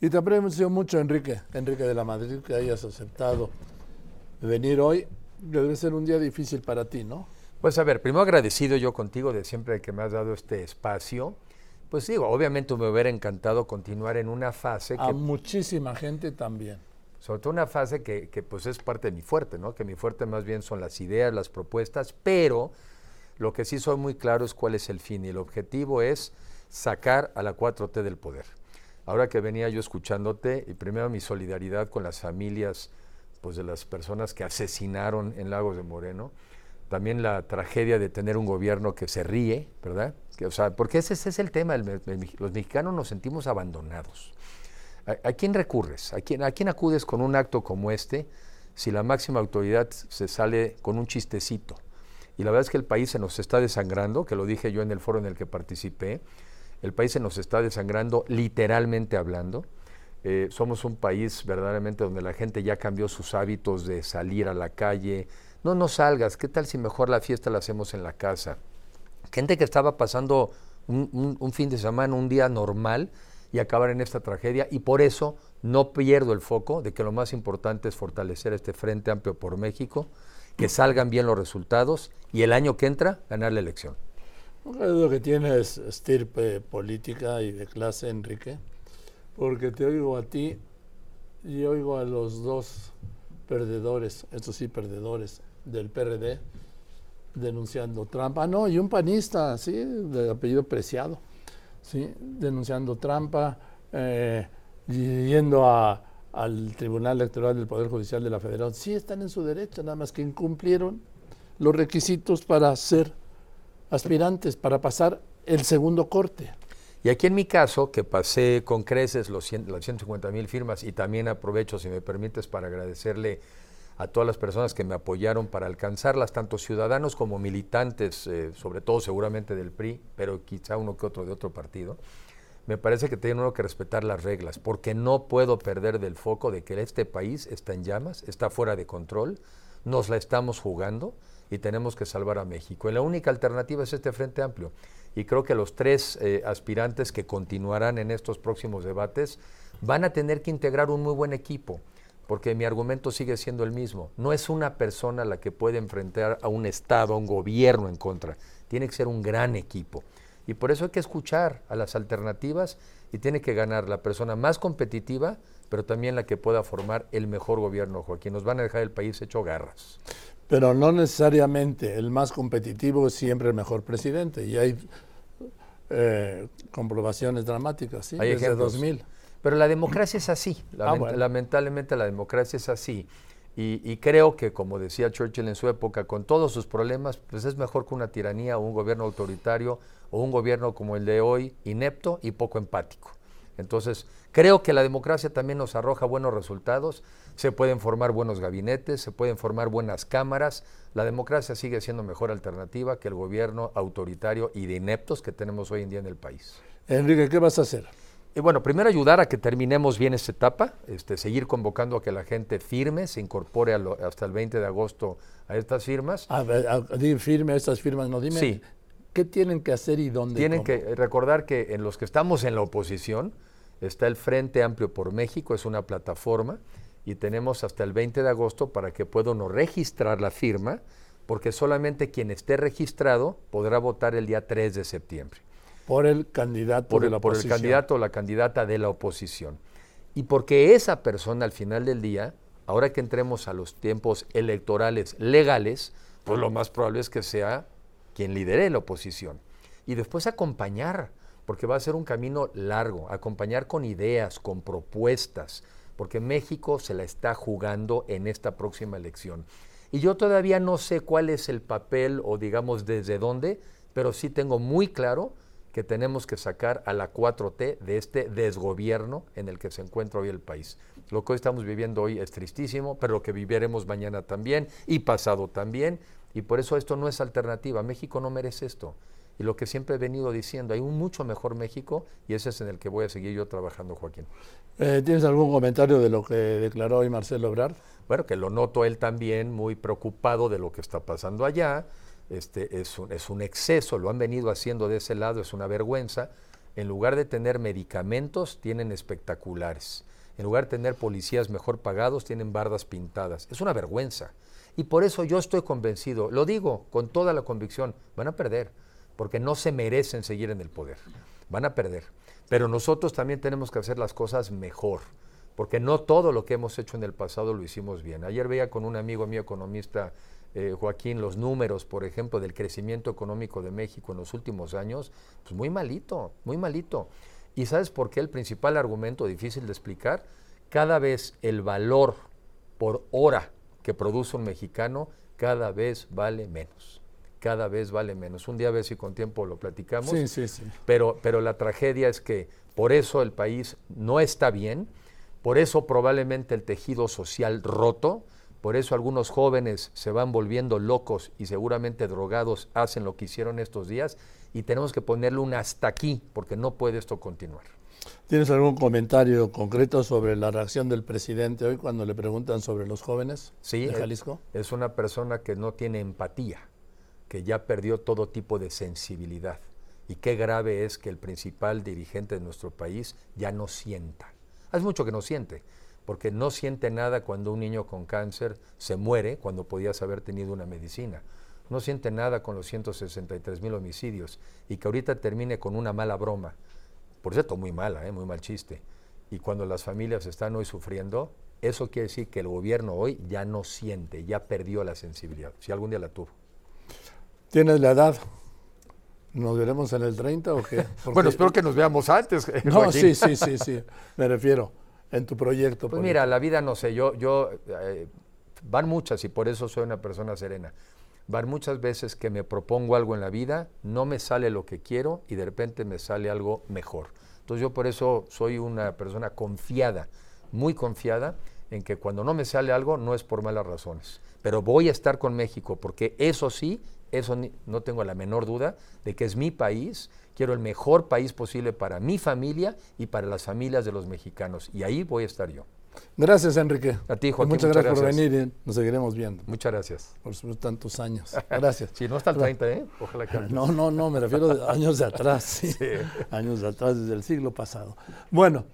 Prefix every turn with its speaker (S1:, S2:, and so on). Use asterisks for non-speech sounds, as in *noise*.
S1: Y te aprecio mucho, Enrique, Enrique de la Madrid, que hayas aceptado venir hoy. Debe ser un día difícil para ti, ¿no?
S2: Pues a ver, primero agradecido yo contigo de siempre que me has dado este espacio. Pues digo, obviamente me hubiera encantado continuar en una fase
S1: A muchísima gente también.
S2: sobre todo una fase que, que, pues es parte de mi fuerte, ¿no? Que mi fuerte más bien son las ideas, las propuestas, pero lo que sí soy muy claro es cuál es el fin y el objetivo es sacar a la 4T del poder. Ahora que venía yo escuchándote, y primero mi solidaridad con las familias pues, de las personas que asesinaron en Lagos de Moreno, también la tragedia de tener un gobierno que se ríe, ¿verdad? O sea, porque ese, es el tema, los mexicanos nos sentimos abandonados. ¿A, a quién recurres? ¿A quién, ¿A quién acudes con un acto como este si la máxima autoridad se sale con un chistecito? Y la verdad es que el país se nos está desangrando, que lo dije yo en el foro en el que participé, el país se nos está desangrando literalmente hablando. Eh, somos un país verdaderamente donde la gente ya cambió sus hábitos de salir a la calle. No, no salgas, ¿qué tal si mejor la fiesta la hacemos en la casa? Gente que estaba pasando un, un- un fin de semana, un día normal y acabar en esta tragedia y por eso no pierdo el foco de que lo más importante es fortalecer este Frente Amplio por México, que salgan bien los resultados y el año que entra ganar la elección.
S1: Creo que tienes estirpe política y de clase, Enrique, porque te oigo a ti y oigo a los dos perdedores, estos sí perdedores del PRD, denunciando trampa. Ah, no, y un panista, sí, de apellido Preciado, sí, denunciando trampa, eh, yendo a- al Tribunal Electoral del Poder Judicial de la Federación. Sí, están en su derecho, nada más que incumplieron los requisitos para ser aspirantes para pasar el segundo corte.
S2: Y aquí en mi caso, que pasé con creces los 100 las 150 mil firmas y también aprovecho, si me permites, para agradecerle a todas las personas que me apoyaron para alcanzarlas, tanto ciudadanos como militantes, eh, sobre todo seguramente del PRI, pero quizá uno que otro de otro partido, me parece que tiene uno que respetar las reglas, porque no puedo perder del foco de que este país está en llamas, está fuera de control, nos la estamos jugando y tenemos que salvar a México. Y la única alternativa es este Frente Amplio. Y creo que los tres eh, aspirantes que continuarán en estos próximos debates van a tener que integrar un muy buen equipo, porque mi argumento sigue siendo el mismo. No es una persona la que puede enfrentar a un Estado, a un gobierno en contra. Tiene que ser un gran equipo. Y por eso hay que escuchar a las alternativas y tiene que ganar la persona más competitiva, pero también la que pueda formar el mejor gobierno, Joaquín. Nos van a dejar el país hecho garras.
S1: Pero no necesariamente el más competitivo es siempre el mejor presidente. Y hay eh, comprobaciones dramáticas, ¿sí?
S2: Hay
S1: Desde
S2: ejemplos.
S1: 2000.
S2: Pero la democracia es así.
S1: Ah, bueno.
S2: Lamentablemente la democracia es así. Y, y creo que, como decía Churchill en su época, con todos sus problemas, pues es mejor que una tiranía o un gobierno autoritario o un gobierno como el de hoy, inepto y poco empático. Entonces, creo que la democracia también nos arroja buenos resultados, se pueden formar buenos gabinetes, se pueden formar buenas cámaras, la democracia sigue siendo mejor alternativa que el gobierno autoritario y de ineptos que tenemos hoy en día en el país.
S1: Enrique, ¿qué vas a hacer?
S2: Y bueno, primero ayudar a que terminemos bien esta etapa, este, seguir convocando a que la gente firme, se incorpore lo- hasta el 20 de agosto a estas firmas.
S1: A ver, a- firme a estas firmas, no dime.
S2: Sí.
S1: ¿Qué tienen que hacer y dónde?
S2: Tienen
S1: cómo?
S2: que recordar que en los que estamos en la oposición está el Frente Amplio por México, es una plataforma y tenemos hasta el 20 de agosto para que pueda uno registrar la firma, porque solamente quien esté registrado podrá votar el día 3 de septiembre.
S1: Por el candidato
S2: por
S1: de
S2: el,
S1: la
S2: por el
S1: oposición.
S2: candidato o la candidata de la oposición. Y porque esa persona al final del día, ahora que entremos a los tiempos electorales legales, pues lo más probable es que sea quien lidere la oposición. Y después acompañar, porque va a ser un camino largo, acompañar con ideas, con propuestas, porque México se la está jugando en esta próxima elección. Y yo todavía no sé cuál es el papel o digamos desde dónde, pero sí tengo muy claro que tenemos que sacar a la 4T de este desgobierno en el que se encuentra hoy el país. Lo que hoy estamos viviendo hoy es tristísimo, pero lo que viviremos mañana también y pasado también, y por eso esto no es alternativa. México no merece esto. Y lo que siempre he venido diciendo, hay un mucho mejor México y ese es en el que voy a seguir yo trabajando, Joaquín.
S1: Eh, ¿Tienes algún comentario de lo que declaró hoy Marcelo Ebrard?
S2: Bueno, que lo noto él también muy preocupado de lo que está pasando allá. Este, es, un, es un exceso, lo han venido haciendo de ese lado, es una vergüenza. en lugar de tener medicamentos, tienen espectaculares. En lugar de tener policías mejor pagados, tienen bardas pintadas. Es una vergüenza. Y por eso yo estoy convencido, lo digo con toda la convicción, van a perder, porque no se merecen seguir en el poder. Van a perder. Pero nosotros también tenemos que hacer las cosas mejor, porque no todo lo que hemos hecho en el pasado lo hicimos bien. Ayer veía con un amigo mío economista, eh, Joaquín, los números, por ejemplo, del crecimiento económico de México en los últimos años, pues muy malito, muy malito. ¿Y sabes por qué? El principal argumento difícil de explicar, cada vez el valor por hora que produce un mexicano cada vez vale menos. Cada vez vale menos. Un día a ver si con tiempo lo platicamos.
S1: Sí, sí, sí.
S2: Pero, pero la tragedia es que por eso el país no está bien, por eso probablemente el tejido social roto, por eso algunos jóvenes se van volviendo locos y seguramente drogados hacen lo que hicieron estos días y tenemos que ponerle un hasta aquí porque no puede esto continuar.
S1: ¿Tienes algún comentario concreto sobre la reacción del presidente hoy cuando le preguntan sobre los jóvenes
S2: sí,
S1: de Jalisco?
S2: Es una persona que no tiene empatía, que ya perdió todo tipo de sensibilidad. Y qué grave es que el principal dirigente de nuestro país ya no sienta. Hace mucho que no siente, porque no siente nada cuando un niño con cáncer se muere cuando podías haber tenido una medicina. No siente nada con los 163 mil homicidios y que ahorita termine con una mala broma por cierto, muy mala, ¿eh? muy mal chiste. Y cuando las familias están hoy sufriendo, eso quiere decir que el gobierno hoy ya no siente, ya perdió la sensibilidad, si algún día la tuvo.
S1: ¿Tienes la edad? ¿Nos veremos en el 30 o qué? *laughs*
S2: bueno, espero que nos veamos antes. *laughs*
S1: No, sí, sí, sí, sí. Me refiero en tu proyecto.
S2: Pues mira, la vida no sé, yo, yo eh, van muchas y por eso soy una persona serena. Van muchas veces que me propongo algo en la vida, no me sale lo que quiero y de repente me sale algo mejor. Entonces yo por eso soy una persona confiada, muy confiada en que cuando no me sale algo no es por malas razones. Pero voy a estar con México porque eso sí, eso no tengo la menor duda de que es mi país, quiero el mejor país posible para mi familia y para las familias de los mexicanos. Y ahí voy a estar yo.
S1: Gracias, Enrique.
S2: A ti, Joaquín.
S1: Muchas, gracias, por venir nos seguiremos viendo.
S2: Muchas gracias.
S1: Por sus tantos años. Gracias. *laughs*
S2: sí, no hasta el 30, ¿eh? Ojalá que *laughs*
S1: No, no, no, me refiero a años de atrás. *laughs* sí. Años de atrás, desde el siglo pasado. Bueno.